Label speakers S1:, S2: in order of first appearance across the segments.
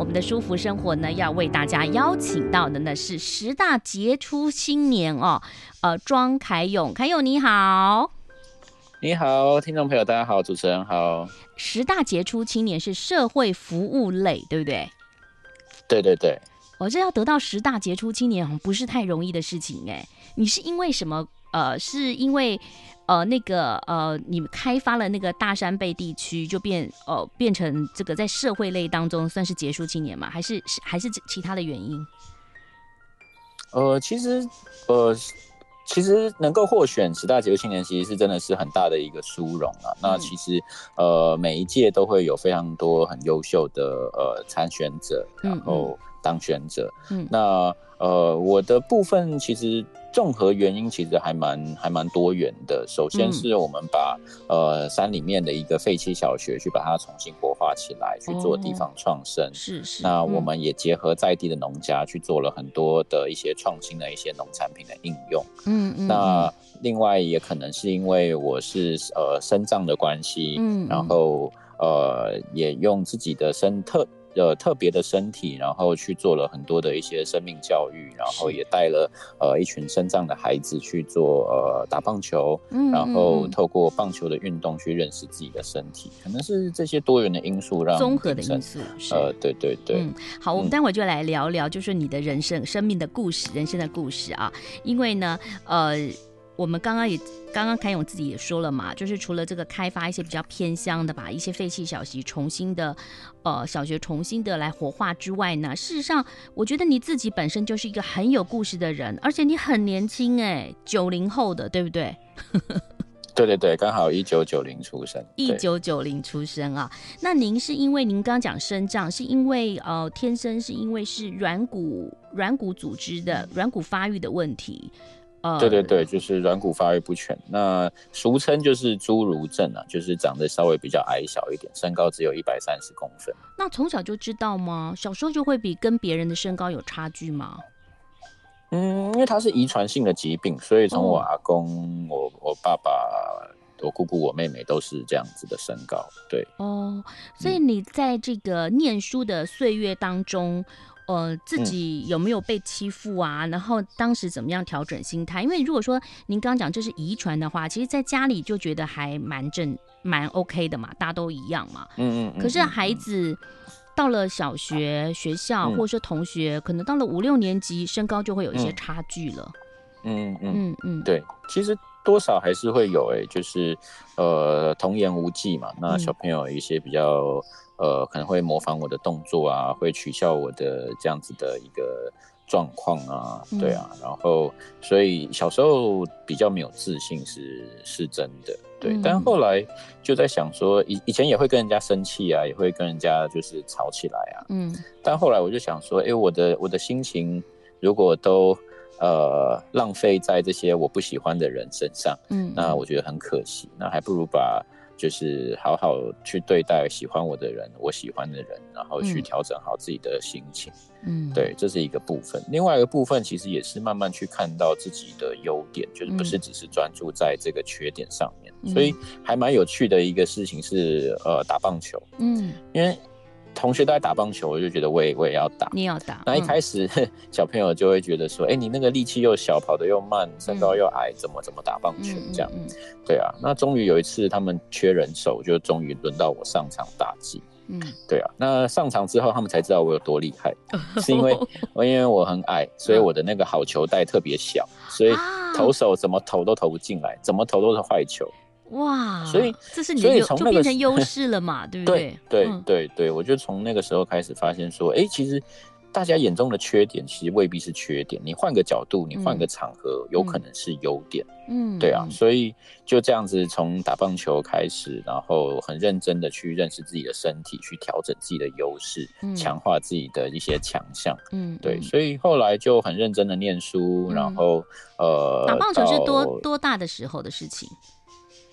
S1: 我们的舒服生活呢，要为大家邀请到的呢是十大杰出青年哦，呃，庄凯勇，凯勇你好，
S2: 你好，听众朋友大家好，主持人好。
S1: 十大杰出青年是社会服务类，对不对？
S2: 对对对。
S1: 我、哦、这要得到十大杰出青年，不是太容易的事情哎。你是因为什么？呃，是因为。呃，那个呃，你们开发了那个大山背地区，就变呃变成这个在社会类当中算是杰出青年吗？还是还是其他的原因？
S2: 呃，其实呃，其实能够获选十大杰出青年，其实是真的是很大的一个殊荣啊。嗯、那其实呃，每一届都会有非常多很优秀的呃参选者，然后当选者。嗯，嗯那呃，我的部分其实。综合原因其实还蛮还蛮多元的。首先是我们把、嗯、呃山里面的一个废弃小学去把它重新活化起来，去做地方创生。是是。那我们也结合在地的农家去做了很多的一些创新的一些农产品的应用。嗯嗯。那另外也可能是因为我是呃身障的关系，嗯，然后呃也用自己的身特。呃，特别的身体，然后去做了很多的一些生命教育，然后也带了呃一群身障的孩子去做呃打棒球，嗯，然后透过棒球的运动去认识自己的身体，可能是这些多元的因素让
S1: 综合的因素，
S2: 呃，对对对，
S1: 嗯，好，我们待会儿就来聊聊，就是你的人生、生命的故事、人生的故事啊，因为呢，呃。我们刚刚也刚刚凯勇自己也说了嘛，就是除了这个开发一些比较偏乡的，把一些废弃小学重新的，呃，小学重新的来活化之外呢，事实上，我觉得你自己本身就是一个很有故事的人，而且你很年轻哎，九零后的，对不对？
S2: 对对对，刚好一九九零出生，
S1: 一九九零出生啊。那您是因为您刚刚讲生长，是因为呃天生是因为是软骨软骨组织的软骨发育的问题。
S2: Uh, 对对对，就是软骨发育不全，那俗称就是侏儒症啊，就是长得稍微比较矮小一点，身高只有一百三十公分。
S1: 那从小就知道吗？小时候就会比跟别人的身高有差距吗？
S2: 嗯，因为它是遗传性的疾病，所以从我阿公、oh. 我我爸爸、我姑姑、我妹妹都是这样子的身高。对
S1: 哦，oh, 所以你在这个念书的岁月当中。呃，自己有没有被欺负啊？嗯、然后当时怎么样调整心态？因为如果说您刚刚讲这是遗传的话，其实在家里就觉得还蛮正、蛮 OK 的嘛，大家都一样嘛。嗯，嗯嗯。可是孩子到了小学、学校，或者说同学，嗯、可能到了五六年级，身高就会有一些差距了。
S2: 嗯嗯嗯嗯。对，其实多少还是会有诶、欸，就是呃，童言无忌嘛。那小朋友一些比较。呃，可能会模仿我的动作啊，会取笑我的这样子的一个状况啊，对啊，嗯、然后所以小时候比较没有自信是是真的，对，嗯、但后来就在想说，以以前也会跟人家生气啊，也会跟人家就是吵起来啊，嗯，但后来我就想说，哎，我的我的心情如果都呃浪费在这些我不喜欢的人身上，嗯，那我觉得很可惜，那还不如把。就是好好去对待喜欢我的人，我喜欢的人，然后去调整好自己的心情。嗯，对，这是一个部分。另外一个部分，其实也是慢慢去看到自己的优点，就是不是只是专注在这个缺点上面。嗯，所以还蛮有趣的一个事情是，呃，打棒球。嗯，因为。同学都在打棒球，我就觉得我也我也要打。
S1: 你要打？
S2: 那一开始、嗯、小朋友就会觉得说，哎、欸，你那个力气又小，跑得又慢，身高又矮，怎么怎么打棒球这样？嗯嗯嗯、对啊。那终于有一次他们缺人手，就终于轮到我上场打击。嗯，对啊。那上场之后，他们才知道我有多厉害，是因为我 因为我很矮，所以我的那个好球带特别小，所以投手怎么投都投不进来，怎么投都是坏球。
S1: 哇，
S2: 所以
S1: 这是你的优，就变成优势了嘛，对不对？
S2: 对对对对，我就从那个时候开始发现说，哎，其实大家眼中的缺点，其实未必是缺点。你换个角度，你换个场合，嗯、有可能是优点。嗯，对啊，所以就这样子，从打棒球开始，然后很认真的去认识自己的身体，去调整自己的优势，强、嗯、化自己的一些强项。嗯，对，所以后来就很认真的念书，嗯、然后呃，
S1: 打棒球是多多大的时候的事情？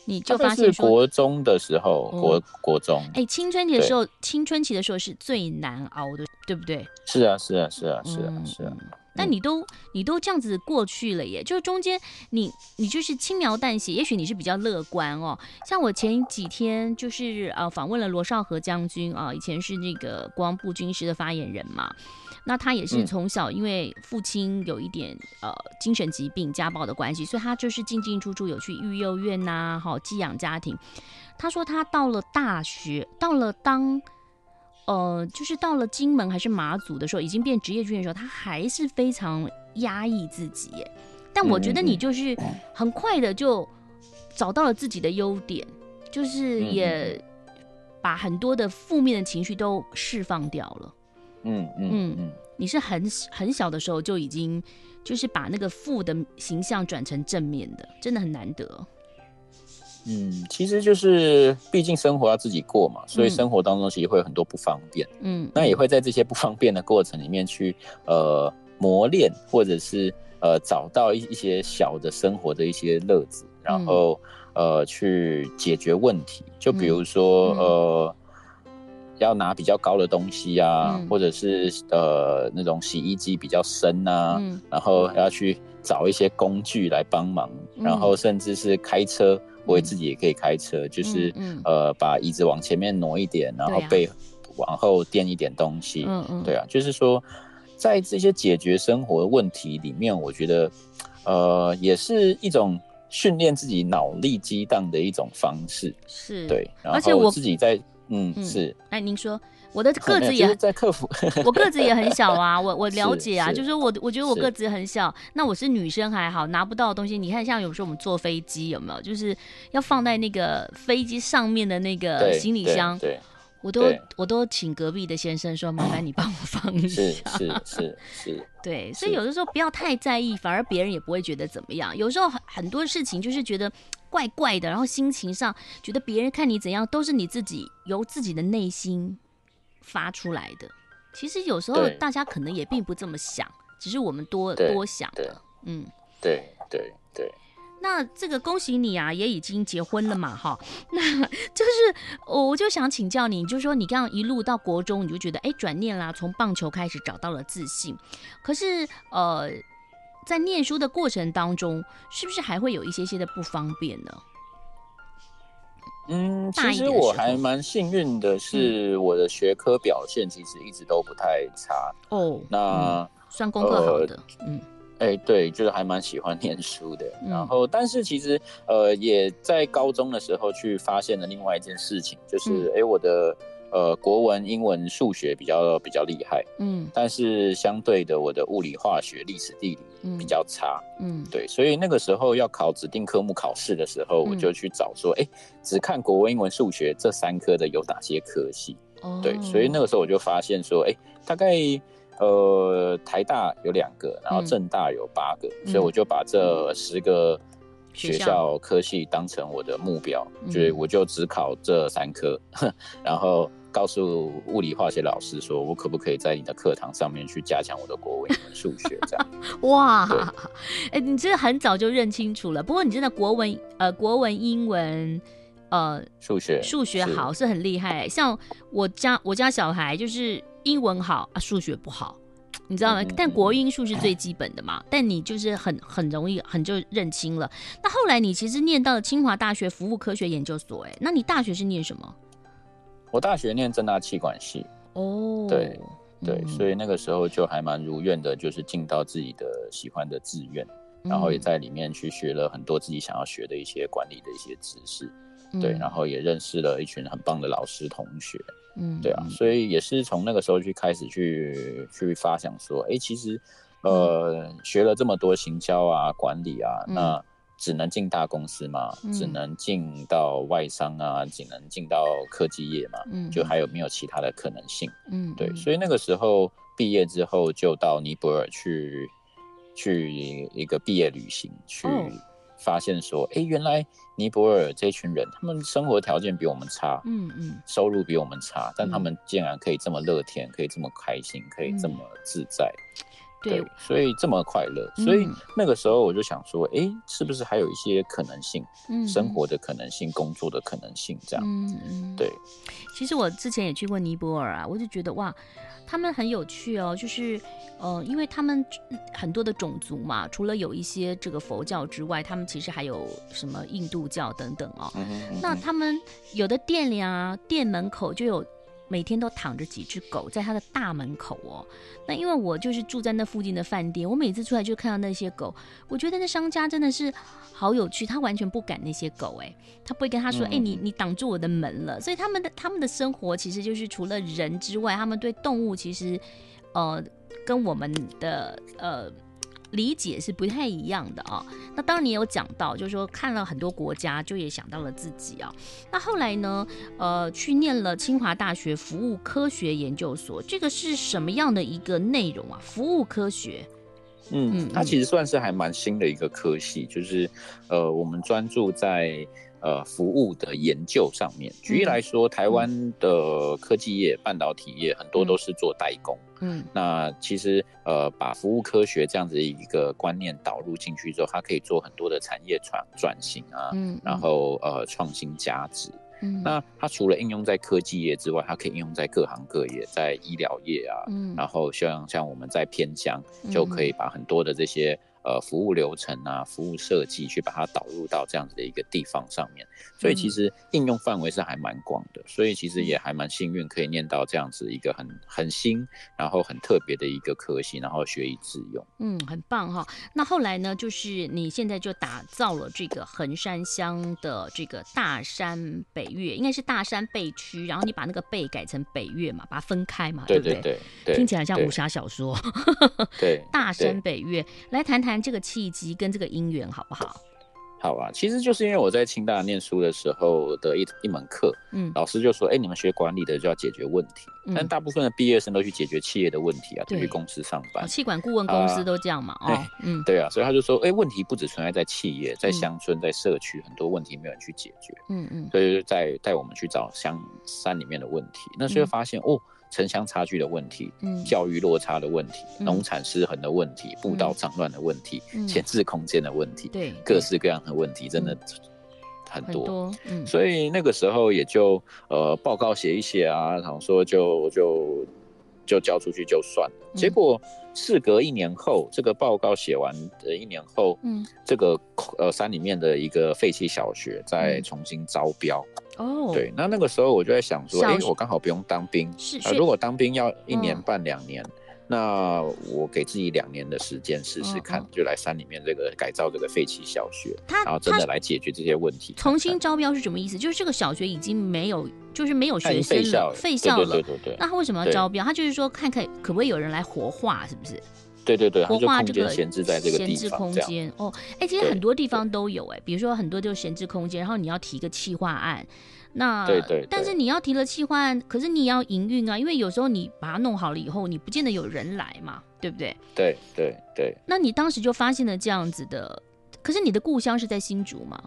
S1: 你就发现
S2: 说，国中的时候，国、哦、国中，
S1: 哎、欸，青春期的时候，青春期的时候是最难熬的，对不对？
S2: 是啊，是啊，是啊，是啊，是啊。
S1: 但你都你都这样子过去了耶，就是中间你你就是轻描淡写，也许你是比较乐观哦。像我前几天就是呃访问了罗少和将军啊，以前是那个国防部军师的发言人嘛。那他也是从小，因为父亲有一点呃精神疾病、家暴的关系，所以他就是进进出出有去育幼院呐、啊，好寄养家庭。他说他到了大学，到了当呃就是到了金门还是马祖的时候，已经变职业军人的时候，他还是非常压抑自己。但我觉得你就是很快的就找到了自己的优点，就是也把很多的负面的情绪都释放掉了。嗯嗯嗯，你是很很小的时候就已经，就是把那个负的形象转成正面的，真的很难得。
S2: 嗯，其实就是毕竟生活要自己过嘛，所以生活当中其实会有很多不方便。嗯，那也会在这些不方便的过程里面去呃磨练，或者是呃找到一一些小的生活的一些乐子，然后、嗯、呃去解决问题。就比如说、嗯、呃。要拿比较高的东西啊，嗯、或者是呃那种洗衣机比较深啊，嗯、然后要去找一些工具来帮忙，嗯、然后甚至是开车，我自己也可以开车，嗯、就是、嗯、呃把椅子往前面挪一点，然后背往后垫一点东西，嗯嗯，对啊，就是说在这些解决生活的问题里面，我觉得呃也是一种训练自己脑力激荡的一种方式，是对，然后我自己在。嗯，是。哎，您说我的个子也在克服，
S1: 我个子也很小啊。我我了解啊，是是就是我我觉得我个子很小，那我是女生还好，拿不到的东西。你看，像有时候我们坐飞机有没有，就是要放在那个飞机上面的那个行李箱，对，对我都我都请隔壁的先生说，麻烦你帮我放一下。是
S2: 是是是。
S1: 对，所以有的时候不要太在意，反而别人也不会觉得怎么样。有时候很很多事情就是觉得。怪怪的，然后心情上觉得别人看你怎样，都是你自己由自己的内心发出来的。其实有时候大家可能也并不这么想，只是我们多多想了。嗯，
S2: 对对对。
S1: 那这个恭喜你啊，也已经结婚了嘛，哈。那就是我就想请教你，就是说你刚刚一路到国中，你就觉得哎转念啦，从棒球开始找到了自信。可是呃。在念书的过程当中，是不是还会有一些些的不方便呢？
S2: 嗯，其实我还蛮幸运的，是我的学科表现其实一直都不太差哦。那、嗯、
S1: 算功课好的，呃、嗯，
S2: 哎、欸，对，就是还蛮喜欢念书的。嗯、然后，但是其实呃，也在高中的时候去发现了另外一件事情，就是哎、嗯欸，我的。呃，国文、英文、数学比较比较厉害，嗯，但是相对的，我的物理、化学、历史、地理比较差，嗯，对，所以那个时候要考指定科目考试的时候，嗯、我就去找说，哎、欸，只看国文、英文、数学这三科的有哪些科系？哦，对，所以那个时候我就发现说，哎、欸，大概呃台大有两个，然后政大有八个，嗯、所以我就把这十个学校。科系当成我的目标，所以我就只考这三科，嗯、然后。告诉物理化学老师说，我可不可以在你的课堂上面去加强我的国文、数学？这样 哇，
S1: 哎、欸，你真的很早就认清楚了。不过你真的国文、呃，国文、英文、呃，数学、数学好是，是很厉害。像我家我家小孩就是英文好啊，数学不好，你知道吗？嗯、但国英数是最基本的嘛。但你就是很很容易很就认清了。那后来你其实念到了清华大学服务科学研究所，哎，那你大学是念什么？
S2: 我大学念正大气管系哦，对对，嗯、所以那个时候就还蛮如愿的，就是进到自己的喜欢的志愿，嗯、然后也在里面去学了很多自己想要学的一些管理的一些知识，嗯、对，然后也认识了一群很棒的老师同学，嗯，对啊，所以也是从那个时候去开始去去发想说，哎，其实呃，嗯、学了这么多行销啊、管理啊，嗯、那。只能进大公司嘛？嗯、只能进到外商啊？只能进到科技业嘛？嗯，就还有没有其他的可能性？嗯，对，所以那个时候毕业之后就到尼泊尔去，去一个毕业旅行，去发现说，哎、哦欸，原来尼泊尔这群人，他们生活条件比我们差，嗯嗯，收入比我们差，但他们竟然可以这么乐天，可以这么开心，可以这么自在。嗯对，所以这么快乐，所以那个时候我就想说，哎、嗯，是不是还有一些可能性，嗯，生活的可能性，工作的可能性，这样，嗯嗯，对。
S1: 其实我之前也去过尼泊尔啊，我就觉得哇，他们很有趣哦，就是呃，因为他们很多的种族嘛，除了有一些这个佛教之外，他们其实还有什么印度教等等哦。嗯嗯，那他们有的店里啊，店门口就有。每天都躺着几只狗在他的大门口哦，那因为我就是住在那附近的饭店，我每次出来就看到那些狗，我觉得那商家真的是好有趣，他完全不赶那些狗，哎，他不会跟他说，哎、嗯，你你挡住我的门了，所以他们的他们的生活其实就是除了人之外，他们对动物其实，呃，跟我们的呃。理解是不太一样的啊、哦。那当然你有讲到，就是说看了很多国家，就也想到了自己啊、哦。那后来呢，呃，去念了清华大学服务科学研究所，这个是什么样的一个内容啊？服务科学，
S2: 嗯，它其实算是还蛮新的一个科系，就是呃，我们专注在。呃，服务的研究上面，举例来说，嗯、台湾的科技业、半导体业很多都是做代工。嗯，那其实呃，把服务科学这样子一个观念导入进去之后，它可以做很多的产业转转型啊，嗯，然后呃，创新价值。嗯，那它除了应用在科技业之外，它可以应用在各行各业，在医疗业啊，嗯，然后像像我们在偏乡，就可以把很多的这些。呃，服务流程啊，服务设计，去把它导入到这样子的一个地方上面，所以其实应用范围是还蛮广的，所以其实也还蛮幸运，可以念到这样子一个很很新，然后很特别的一个科系，然后学以致用。
S1: 嗯，很棒哈。那后来呢，就是你现在就打造了这个横山乡的这个大山北岳，应该是大山北区，然后你把那个背改成北岳嘛，把它分开嘛，对不对？对对对，听起来像武侠小说。
S2: 对，
S1: 大山北岳，来谈谈。这个契机跟这个因缘好不好？
S2: 好啊，其实就是因为我在清大念书的时候的一一门课，嗯，老师就说，哎，你们学管理的就要解决问题，嗯、但大部分的毕业生都去解决企业的问题啊，都，去公司上班，
S1: 企管顾问公司都这样嘛，啊、哦，嗯，
S2: 对啊，所以他就说，哎，问题不只存在在企业，在乡村，在社区，很多问题没有人去解决，嗯嗯，所以就带带我们去找乡山里面的问题，那所以发现、嗯、哦。城乡差距的问题，嗯，教育落差的问题，嗯、农产失衡的问题，嗯、步道脏乱的问题，闲、嗯、置空间的问题，对，各式各样的问题，真的很多，很多。嗯，所以那个时候也就呃报告写一写啊，然后说就就就交出去就算了，嗯、结果事隔一年后，这个报告写完的一年后，嗯，这个呃山里面的一个废弃小学再重新招标。嗯哦，oh, 对，那那个时候我就在想说，哎学，我刚好不用当兵，是，如果当兵要一年半两年，嗯、那我给自己两年的时间试试看，嗯、就来山里面这个改造这个废弃小学，然后真的来解决这些问题。
S1: 重新招标是什么意思？就是这个小学已经没有，就是没有学生了，废校了，对对对对。那他为什么要招标？他就是说看看可不可以有人来活化，是不是？
S2: 对对对，
S1: 活化这个
S2: 闲置在这个闲
S1: 置空间哦，哎，其实很多地方都有哎，比如说很多就是闲置空间，然后你要提一个企划案。那对对，对，但是你要提了企划案，可是你也要营运啊，因为有时候你把它弄好了以后，你不见得有人来嘛，对不对？
S2: 对对对。
S1: 那你当时就发现了这样子的，可是你的故乡是在新竹吗？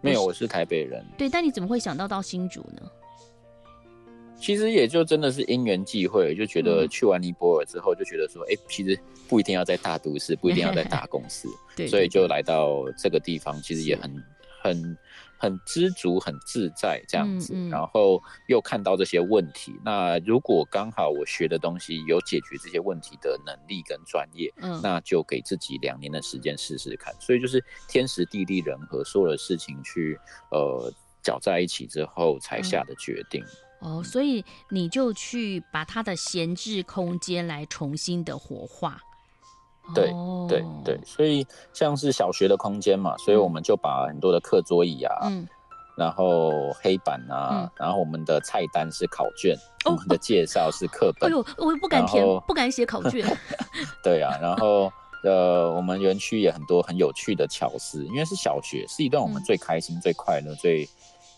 S2: 没有，我是台北人。
S1: 对，但你怎么会想到到新竹呢？
S2: 其实也就真的是因缘际会，就觉得去完尼泊尔之后，就觉得说，哎、嗯，其实不一定要在大都市，不一定要在大公司，对，对，对，所以就来到这个地方，其实也很很。很知足，很自在这样子，嗯嗯、然后又看到这些问题。那如果刚好我学的东西有解决这些问题的能力跟专业，嗯，那就给自己两年的时间试试看。所以就是天时地利人和，所有的事情去呃搅在一起之后才下的决定。
S1: 嗯、哦，所以你就去把它的闲置空间来重新的活化。
S2: 对对对，所以像是小学的空间嘛，所以我们就把很多的课桌椅啊，嗯，然后黑板啊，然后我们的菜单是考卷，我们的介绍是课本。哎呦，
S1: 我不敢填，不敢写考卷。
S2: 对啊，然后呃，我们园区也很多很有趣的巧思，因为是小学，是一段我们最开心、最快乐、最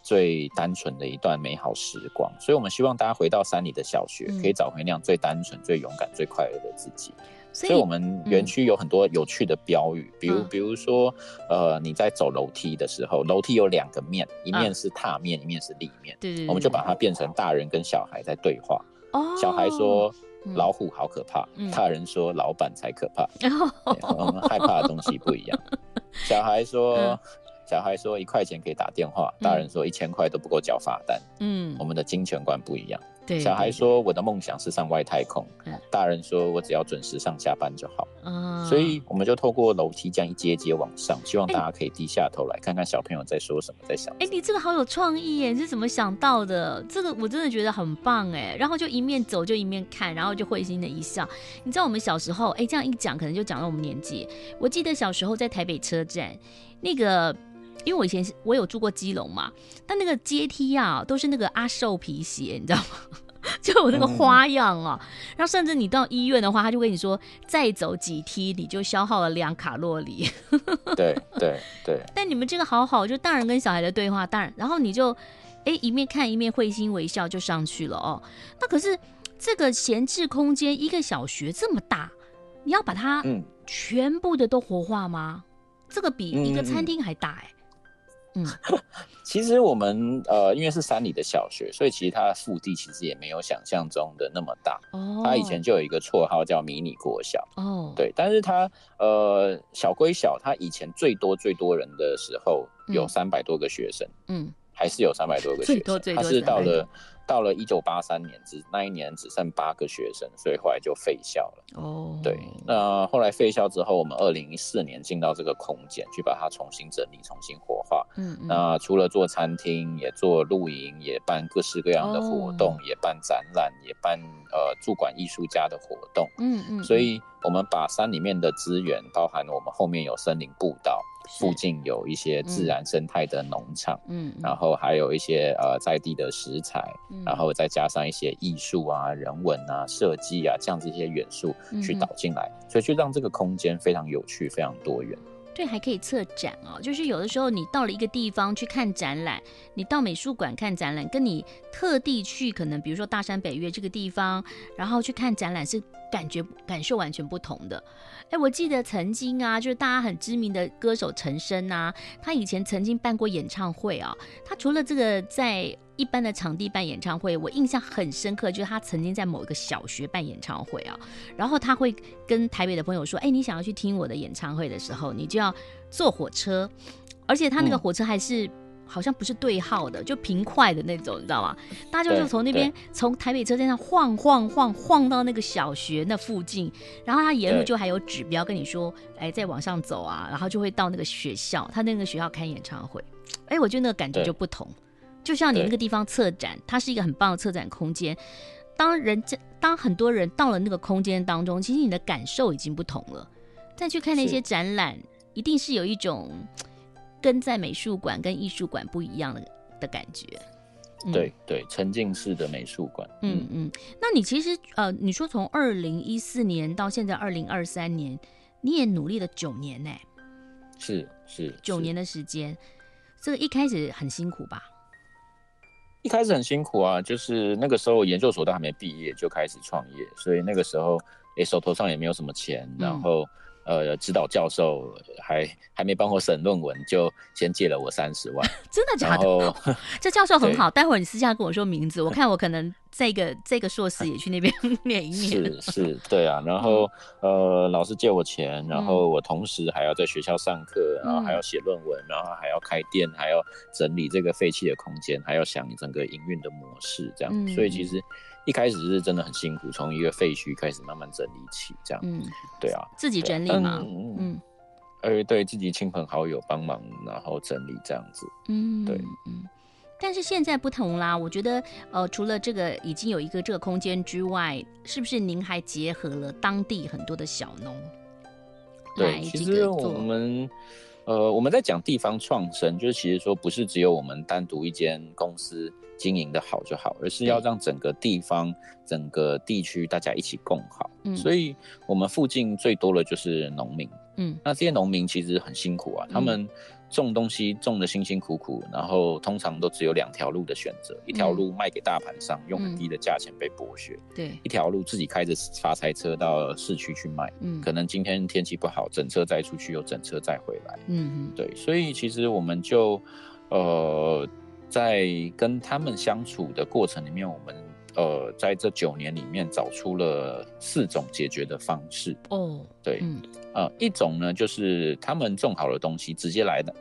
S2: 最单纯的一段美好时光。所以，我们希望大家回到山里的小学，可以找回那样最单纯、最勇敢、最快乐的自己。所以，我们园区有很多有趣的标语，嗯、比如，比如说，呃，你在走楼梯的时候，楼梯有两个面，一面是踏面，啊、一面是立面。对，对，对，我们就把它变成大人跟小孩在对话。哦，小孩说老虎好可怕，嗯、大人说老板才可怕。哦、我们害怕的东西不一样。小孩说。嗯小孩说一块钱可以打电话，大人说一千块都不够缴罚单。嗯，我们的金钱观不一样。对，小孩说我的梦想是上外太空，大人说我只要准时上下班就好。嗯，所以我们就透过楼梯这样一阶一阶往上，希望大家可以低下头来看看小朋友在说什么，在想。
S1: 哎，你这个好有创意耶！你是怎么想到的？这个我真的觉得很棒哎。然后就一面走就一面看，然后就会心的一笑。你知道我们小时候，哎，这样一讲可能就讲到我们年纪。我记得小时候在台北车站那个。因为我以前是我有住过基隆嘛，但那个阶梯啊都是那个阿寿皮鞋，你知道吗？就有那个花样啊。嗯、然后甚至你到医院的话，他就跟你说再走几梯你就消耗了两卡路里。
S2: 对对对。
S1: 但你们这个好好，就大人跟小孩的对话，大人，然后你就哎一面看一面会心微笑就上去了哦。那可是这个闲置空间，一个小学这么大，你要把它全部的都活化吗？嗯、这个比一个餐厅还大哎。嗯，
S2: 其实我们呃，因为是山里的小学，所以其实它的腹地其实也没有想象中的那么大。哦，它以前就有一个绰号叫迷你国小。哦，对，但是它呃小归小，它以前最多最多人的时候有三百多个学生。嗯，还是有三百多个学生。他是到了。到了一九八三年，只那一年只剩八个学生，所以后来就废校了。哦，oh. 对，那后来废校之后，我们二零一四年进到这个空间，去把它重新整理、重新活化。嗯，嗯，那除了做餐厅，也做露营，也办各式各样的活动，oh. 也办展览，也办呃驻馆艺术家的活动。嗯嗯，所以我们把山里面的资源，包含我们后面有森林步道。附近有一些自然生态的农场，嗯，然后还有一些呃在地的食材，嗯，然后再加上一些艺术啊、人文啊、设计啊这样子一些元素去导进来，所以就让这个空间非常有趣、非常多元。
S1: 对，还可以策展哦。就是有的时候你到了一个地方去看展览，你到美术馆看展览，跟你特地去可能比如说大山北岳这个地方，然后去看展览是感觉感受完全不同的。哎，我记得曾经啊，就是大家很知名的歌手陈升啊，他以前曾经办过演唱会啊。他除了这个在一般的场地办演唱会，我印象很深刻，就是他曾经在某一个小学办演唱会啊。然后他会跟台北的朋友说：“哎，你想要去听我的演唱会的时候，你就要坐火车，而且他那个火车还是。”好像不是对号的，就平快的那种，你知道吗？大家就从那边从台北车站上晃晃晃晃到那个小学那附近，然后他沿路就还有指标跟你说，哎，再往上走啊，然后就会到那个学校，他那个学校开演唱会，哎，我觉得那个感觉就不同。就像你那个地方策展，它是一个很棒的策展空间。当人家当很多人到了那个空间当中，其实你的感受已经不同了。再去看那些展览，一定是有一种。跟在美术馆跟艺术馆不一样的的感觉，
S2: 嗯、对对，沉浸式的美术馆。
S1: 嗯嗯，那你其实呃，你说从二零一四年到现在二零二三年，你也努力了九年呢？
S2: 是是，
S1: 九年的时间，这个一开始很辛苦吧？
S2: 一开始很辛苦啊，就是那个时候研究所都还没毕业就开始创业，所以那个时候诶手头上也没有什么钱，嗯、然后。呃，指导教授还还没帮我审论文，就先借了我三十万。
S1: 真的假的？后这教授很好，待会儿你私下跟我说名字，我 看我可能这个这个硕士也去那边 念一念。
S2: 是是，对啊。然后呃，老师借我钱，然后我同时还要在学校上课，然后还要写论文，然后还要开店，还要整理这个废弃的空间，还要想整个营运的模式，这样。嗯、所以其实。一开始是真的很辛苦，从一个废墟开始慢慢整理起，这样，嗯，对啊，
S1: 自己整理嘛，嗯，
S2: 呃，对自己亲朋好友帮忙，然后整理这样子，嗯，对，嗯，
S1: 但是现在不同啦，我觉得，呃，除了这个已经有一个这个空间之外，是不是您还结合了当地很多的小农？
S2: 对，其实我们，呃，我们在讲地方创生，就是其实说不是只有我们单独一间公司。经营的好就好，而是要让整个地方、对整个地区大家一起共好。嗯，所以我们附近最多的就是农民，嗯，那这些农民其实很辛苦啊，他们种东西种的辛辛苦苦，然后通常都只有两条路的选择，一条路卖给大盘商，用很低的价钱被剥削，对，一条路自己开着发财车到市区去卖，嗯，可能今天天气不好，整车载出去又整车载回来，嗯嗯，对，所以其实我们就呃在跟他们相处的过程里面，我们。呃，在这九年里面找出了四种解决的方式。哦，对，嗯，呃，一种呢就是他们种好的东西直接来的，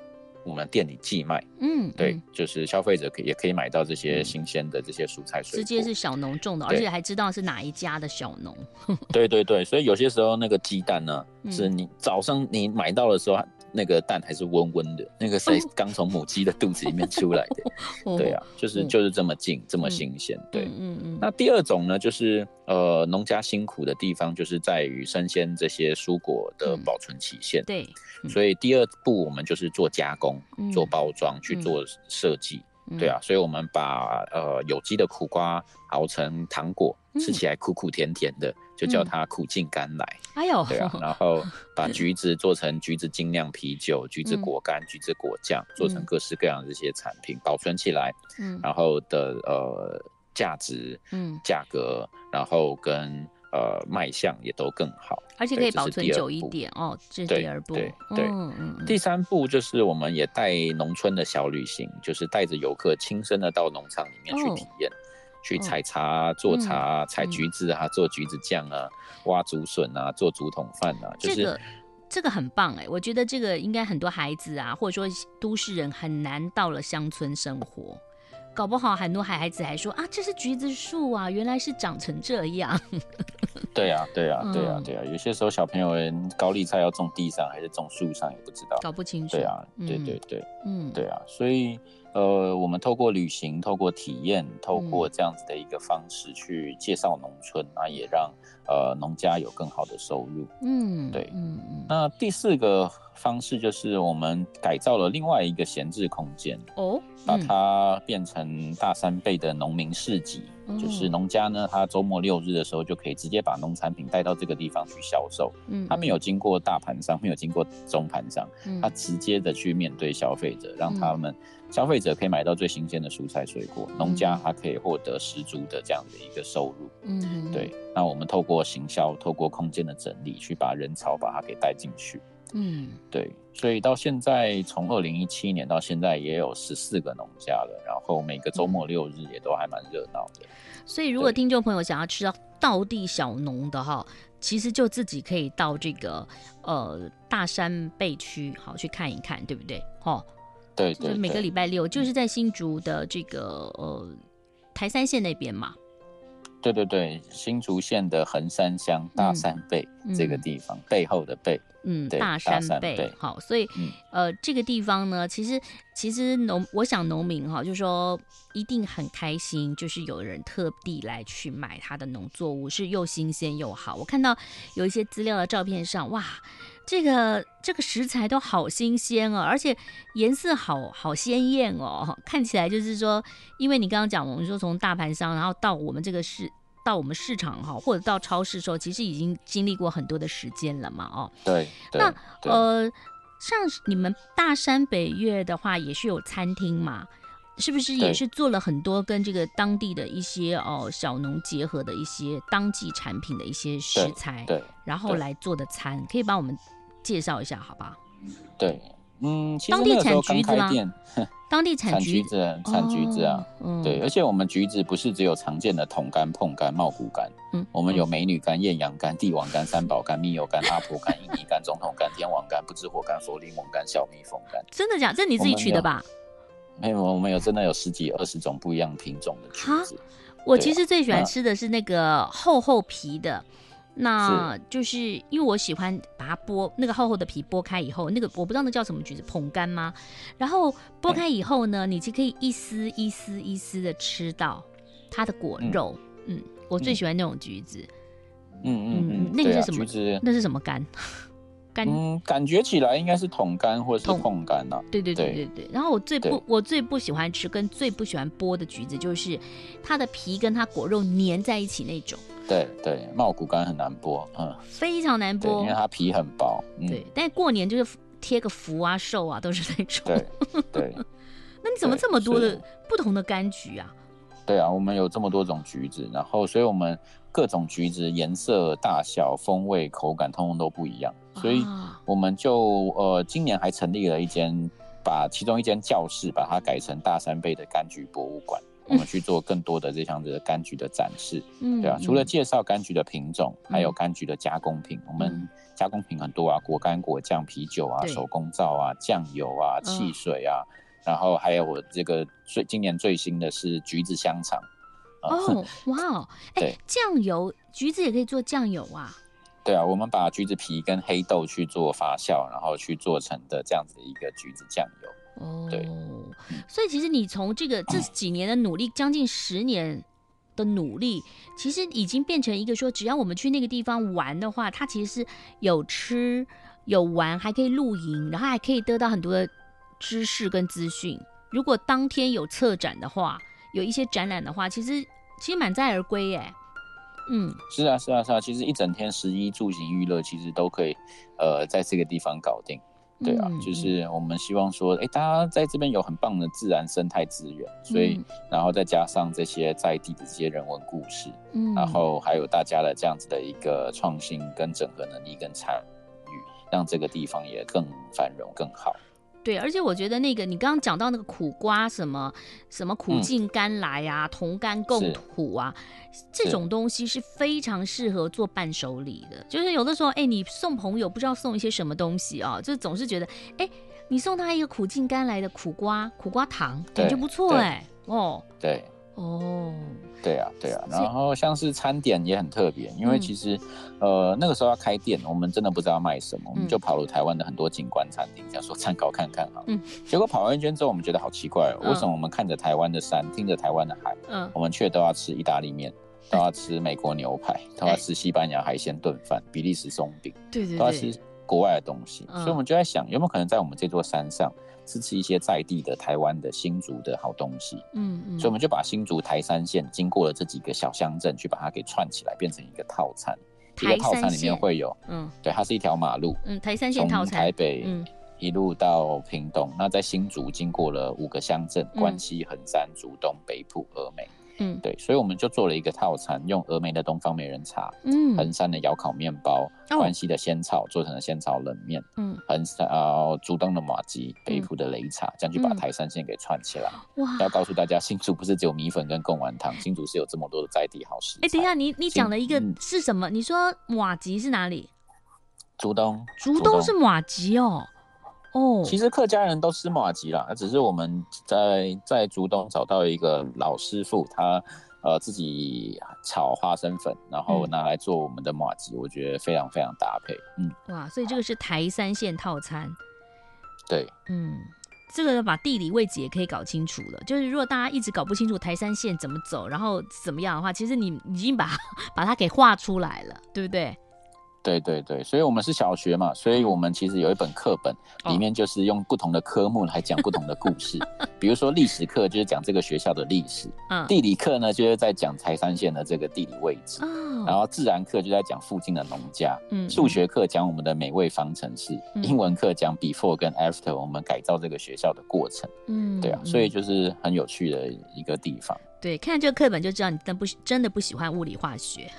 S2: 我们店里寄卖，嗯，对，就是消费者可也可以买到这些新鲜的这些蔬菜水果，直
S1: 接是小农种的，而且还知道是哪一家的小农，
S2: 对对对，所以有些时候那个鸡蛋呢，是你早上你买到的时候。那个蛋还是温温的，那个谁刚从母鸡的肚子里面出来的，对啊，就是就是这么近，这么新鲜，对，嗯嗯。那第二种呢，就是呃，农家辛苦的地方就是在于生鲜这些蔬果的保存期限，对，所以第二步我们就是做加工、做包装、去做设计。对啊，所以我们把呃有机的苦瓜熬成糖果，吃起来苦苦甜甜的，就叫它苦尽甘来。哎呦，对啊，然后 把橘子做成橘子精酿啤酒、橘子果干、橘子果酱，做成各式各样的这些产品，保存起来，嗯然后的呃价值、嗯价格，然后跟。呃，卖相也都更好，
S1: 而且可以保存久一点哦。这是第二步，
S2: 对对，对。第三步就是我们也带农村的小旅行，就是带着游客亲身的到农场里面去体验，哦、去采茶、做茶、采、嗯、橘子啊，做橘子酱啊，挖竹笋啊，做竹筒饭啊。就是、
S1: 这个这个很棒哎，我觉得这个应该很多孩子啊，或者说都市人很难到了乡村生活。搞不好很多孩孩子还说啊，这是橘子树啊，原来是长成这样。
S2: 对呀、啊，对呀、啊，对呀、啊，对呀、啊。有些时候小朋友连高丽菜要种地上还是种树上也不知道，
S1: 搞不清楚。
S2: 对啊，对对对，嗯，对啊。所以呃，我们透过旅行，透过体验，透过这样子的一个方式去介绍农村，那、嗯、也让呃农家有更好的收入。嗯，对，嗯嗯。那第四个。方式就是我们改造了另外一个闲置空间哦，把它变成大三倍的农民市集，嗯、就是农家呢，他周末六日的时候就可以直接把农产品带到这个地方去销售。嗯，他没有经过大盘商，没有经过中盘商，他直接的去面对消费者，让他们消费者可以买到最新鲜的蔬菜水果，农家他可以获得十足的这样的一个收入。嗯，对。那我们透过行销，透过空间的整理，去把人潮把它给带进去。嗯，对，所以到现在，从二零一七年到现在，也有十四个农家了，然后每个周末六日也都还蛮热闹的。
S1: 所以，如果听众朋友想要吃到道地小农的哈，其实就自己可以到这个呃大山背区好去看一看，对不对？哈，
S2: 对对，对，
S1: 每个礼拜六就是在新竹的这个呃台三线那边嘛。
S2: 对对对，新竹县的横山乡大山背这个地方，背后的背。
S1: 嗯，大山背好，所以、嗯、呃，这个地方呢，其实其实农，我想农民哈，就是说一定很开心，就是有人特地来去买他的农作物，是又新鲜又好。我看到有一些资料的照片上，哇，这个这个食材都好新鲜哦，而且颜色好好鲜艳哦，看起来就是说，因为你刚刚讲，我们说从大盘商，然后到我们这个市。到我们市场哈，或者到超市的时候，其实已经经历过很多的时间了嘛，哦。
S2: 对。
S1: 那呃，像你们大山北岳的话，也是有餐厅嘛？是不是也是做了很多跟这个当地的一些哦小农结合的一些当季产品的一些食材？对。然后来做的餐，可以帮我们介绍一下，好不好？
S2: 对。嗯，
S1: 当地产橘子吗？当地 产橘子，
S2: 产橘子啊，嗯，对，而且我们橘子不是只有常见的桶柑、碰柑、茂谷柑，嗯，我们有美女柑、艳阳柑、帝王柑、三宝柑、蜜柚柑、阿婆柑、印尼柑、总统柑、天王柑、不知火柑、佛利蒙柑、小蜜蜂柑。
S1: 真的假的？这你自己取的吧？
S2: 没有，我们有真的有十几二十种不一样品种的橘子。
S1: 我其实最喜欢吃的是那个厚厚皮的。那就是因为我喜欢把它剥那个厚厚的皮剥开以后，那个我不知道那叫什么橘子，捧干吗？然后剥开以后呢，你就可以一丝一丝一丝的吃到它的果肉。嗯，嗯，我最喜欢那种橘子。嗯嗯嗯，那个是什么？橘子？那是什么柑？柑？
S2: 嗯，感觉起来应该是桶柑或者是椪柑啊。
S1: 对对对对对。然后我最不我最不喜欢吃跟最不喜欢剥的橘子，就是它的皮跟它果肉粘在一起那种。
S2: 对对，茂谷柑很难剥，嗯，
S1: 非常难剥，
S2: 因为它皮很薄。
S1: 嗯、对，但过年就是贴个福啊、寿啊，都是那种。
S2: 对对。
S1: 那你怎么这么多的不同的柑橘啊？
S2: 对啊，我们有这么多种橘子，然后所以我们各种橘子颜色、大小、风味、口感，通通都不一样。所以我们就呃，今年还成立了一间，把其中一间教室把它改成大三倍的柑橘博物馆，我们去做更多的这样子的柑橘的展示。嗯，对啊，除了介绍柑橘的品种，还有柑橘的加工品，我们加工品很多啊，果干、果酱、啤酒啊，手工皂啊，酱油啊，汽水啊。然后还有我这个最今年最新的是橘子香肠
S1: 哦，哇哦，哎，酱油橘子也可以做酱油啊？
S2: 对啊，我们把橘子皮跟黑豆去做发酵，然后去做成的这样子的一个橘子酱油。哦，对，
S1: 所以其实你从这个这几年的努力，将近十年的努力，其实已经变成一个说，只要我们去那个地方玩的话，它其实是有吃有玩，还可以露营，然后还可以得到很多的。知识跟资讯，如果当天有策展的话，有一些展览的话，其实其实满载而归耶。嗯，
S2: 是啊，是啊，是啊，其实一整天食衣住行娱乐，其实都可以，呃，在这个地方搞定。对啊，嗯、就是我们希望说，哎、欸，大家在这边有很棒的自然生态资源，所以，嗯、然后再加上这些在地的这些人文故事，嗯，然后还有大家的这样子的一个创新跟整合能力跟参与，让这个地方也更繁荣更好。
S1: 对，而且我觉得那个你刚刚讲到那个苦瓜什么什么苦尽甘来啊，嗯、同甘共苦啊，这种东西是非常适合做伴手礼的。就是有的时候，哎，你送朋友不知道送一些什么东西啊，就总是觉得，哎，你送他一个苦尽甘来的苦瓜苦瓜糖，感觉不错哎，哦，
S2: 对。哦，对啊，对啊，然后像是餐点也很特别，因为其实，嗯、呃，那个时候要开店，我们真的不知道卖什么，我们就跑了台湾的很多景观餐厅，想说参考看看哈。嗯。结果跑完一圈之后，我们觉得好奇怪，为什么我们看着台湾的山，听着台湾的海，嗯，我们却都要吃意大利面，都要吃美国牛排，都要吃西班牙海鲜炖饭，比利时松饼，对对，都要吃国外的东西，所以我们就在想，有没有可能在我们这座山上。支持一些在地的台湾的新竹的好东西，嗯嗯，所以我们就把新竹台山线经过了这几个小乡镇，去把它给串起来，变成一个套餐。一个套餐里面会有，嗯，对，它是一条马路，嗯，台山线套餐，从台北一路到屏东，那在新竹经过了五个乡镇：关西、横山、竹东、北埔、峨眉。嗯，对，所以我们就做了一个套餐，用峨眉的东方美人茶，嗯，衡山的窑烤面包，关西的仙草做成了仙草冷面，嗯，衡山啊，竹东的马吉，北埔的擂茶，这样就把台山线给串起来。哇！要告诉大家，新竹不是只有米粉跟贡丸汤，新竹是有这么多的在地好食。
S1: 哎，等一下，你你讲的一个是什么？你说马吉是哪里？
S2: 竹东，
S1: 竹东是马吉哦。哦，
S2: 其实客家人都吃马吉啦，只是我们在在竹东找到一个老师傅，他呃自己炒花生粉，然后拿来做我们的马吉，我觉得非常非常搭配。嗯，
S1: 哇，所以这个是台三线套餐。
S2: 对，
S1: 嗯，这个把地理位置也可以搞清楚了。就是如果大家一直搞不清楚台三线怎么走，然后怎么样的话，其实你已经把把它给画出来了，对不对？
S2: 对对对，所以我们是小学嘛，所以我们其实有一本课本，里面就是用不同的科目来讲不同的故事。哦、比如说历史课就是讲这个学校的历史，嗯，地理课呢就是在讲台山县的这个地理位置，哦、然后自然课就在讲附近的农家，嗯，数学课讲我们的美味方程式，嗯、英文课讲 before 跟 after 我们改造这个学校的过程，嗯，对啊，所以就是很有趣的一个地方。
S1: 对，看这个课本就知道你真不真的不喜欢物理化学。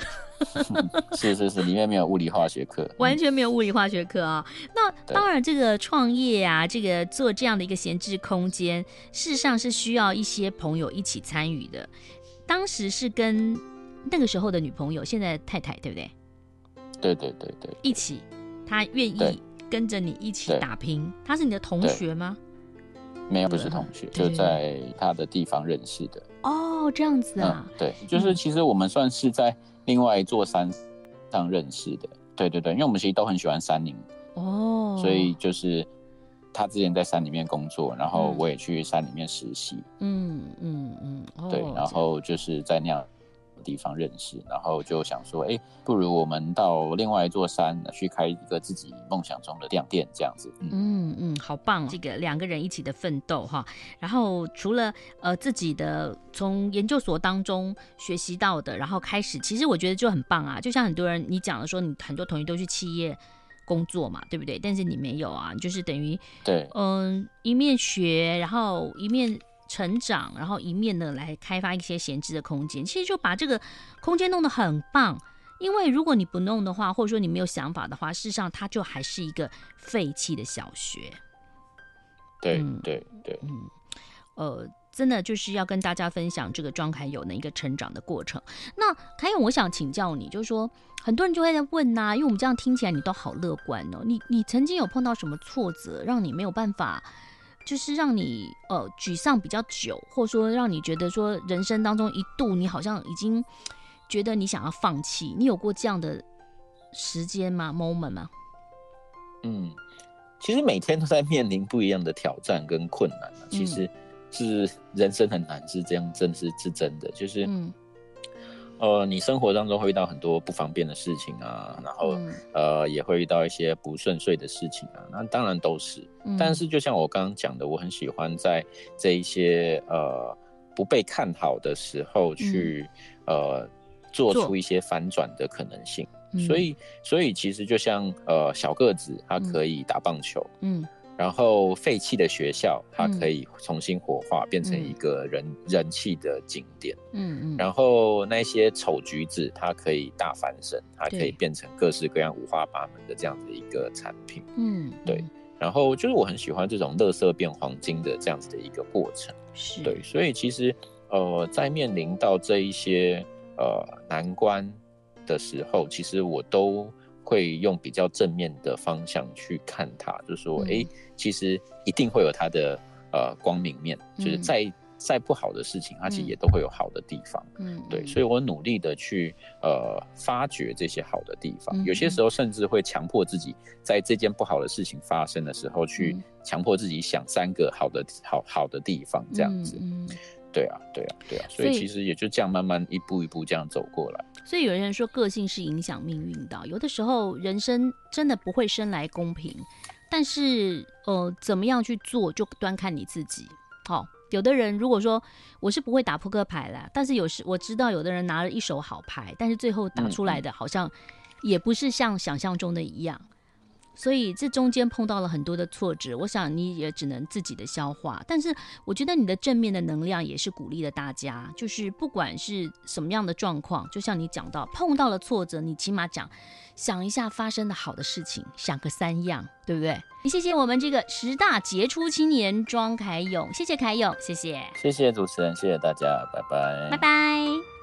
S2: 是是是，里面没有物理化学课，
S1: 完全没有物理化学课啊。那当然，这个创业啊，这个做这样的一个闲置空间，事实上是需要一些朋友一起参与的。当时是跟那个时候的女朋友，现在太太，对不对？
S2: 对对对对，
S1: 一起，她愿意跟着你一起打拼。她是你的同学吗？
S2: 没有，不是同学，就在他的地方认识的。
S1: 哦，这样子啊。
S2: 对，就是其实我们算是在另外一座山上认识的。对对对，因为我们其实都很喜欢山林。哦。所以就是他之前在山里面工作，然后我也去山里面实习。嗯嗯嗯。对，然后就是在那样地方认识，然后就想说，哎，不如我们到另外一座山去开一个自己梦想中的亮店，这样子。
S1: 嗯嗯，嗯，好棒，这个两个人一起的奋斗哈。然后除了呃自己的从研究所当中学习到的，然后开始，其实我觉得就很棒啊。就像很多人你讲的说，你很多同学都去企业工作嘛，对不对？但是你没有啊，就是等于
S2: 对，
S1: 嗯、呃，一面学，然后一面。成长，然后一面呢来开发一些闲置的空间，其实就把这个空间弄得很棒。因为如果你不弄的话，或者说你没有想法的话，事实上它就还是一个废弃的小学。
S2: 对、嗯、对对，
S1: 嗯，呃，真的就是要跟大家分享这个庄凯友的一个成长的过程。那凯友，我想请教你，就是说很多人就会在问呐、啊，因为我们这样听起来你都好乐观哦，你你曾经有碰到什么挫折，让你没有办法？就是让你呃沮丧比较久，或者说让你觉得说人生当中一度你好像已经觉得你想要放弃，你有过这样的时间吗？moment 吗？
S2: 嗯，其实每天都在面临不一样的挑战跟困难，其实是人生很难，是这样，真的是是真的，就是。嗯呃，你生活当中会遇到很多不方便的事情啊，然后、嗯、呃也会遇到一些不顺遂的事情啊，那当然都是。嗯、但是就像我刚刚讲的，我很喜欢在这一些呃不被看好的时候去、嗯、呃做出一些反转的可能性。所以所以其实就像呃小个子他可以打棒球，嗯。嗯然后废弃的学校，它可以重新火化，嗯、变成一个人、嗯、人气的景点。嗯嗯。然后那些丑橘子，它可以大翻身，它可以变成各式各样、五花八门的这样的一个产品。嗯，对。然后就是我很喜欢这种乐色变黄金的这样子的一个过程。是。对，所以其实呃，在面临到这一些呃难关的时候，其实我都。会用比较正面的方向去看它，就是说，哎、嗯，其实一定会有它的呃光明面，嗯、就是再再不好的事情，它其实也都会有好的地方。嗯，对，所以我努力的去呃发掘这些好的地方，嗯、有些时候甚至会强迫自己，在这件不好的事情发生的时候，去强迫自己想三个好的好好的地方，这样子。嗯。嗯对啊，对啊，对啊，所以其实也就这样慢慢一步一步这样走过来。
S1: 所以有人说个性是影响命运的，有的时候人生真的不会生来公平，但是呃，怎么样去做就端看你自己。好、哦，有的人如果说我是不会打扑克牌啦，但是有时我知道有的人拿了一手好牌，但是最后打出来的好像也不是像想象中的一样。所以这中间碰到了很多的挫折，我想你也只能自己的消化。但是我觉得你的正面的能量也是鼓励了大家，就是不管是什么样的状况，就像你讲到碰到了挫折，你起码讲想一下发生的好的事情，想个三样，对不对？谢谢我们这个十大杰出青年庄凯勇，谢谢凯勇，谢谢，
S2: 谢谢主持人，谢谢大家，拜拜，
S1: 拜拜。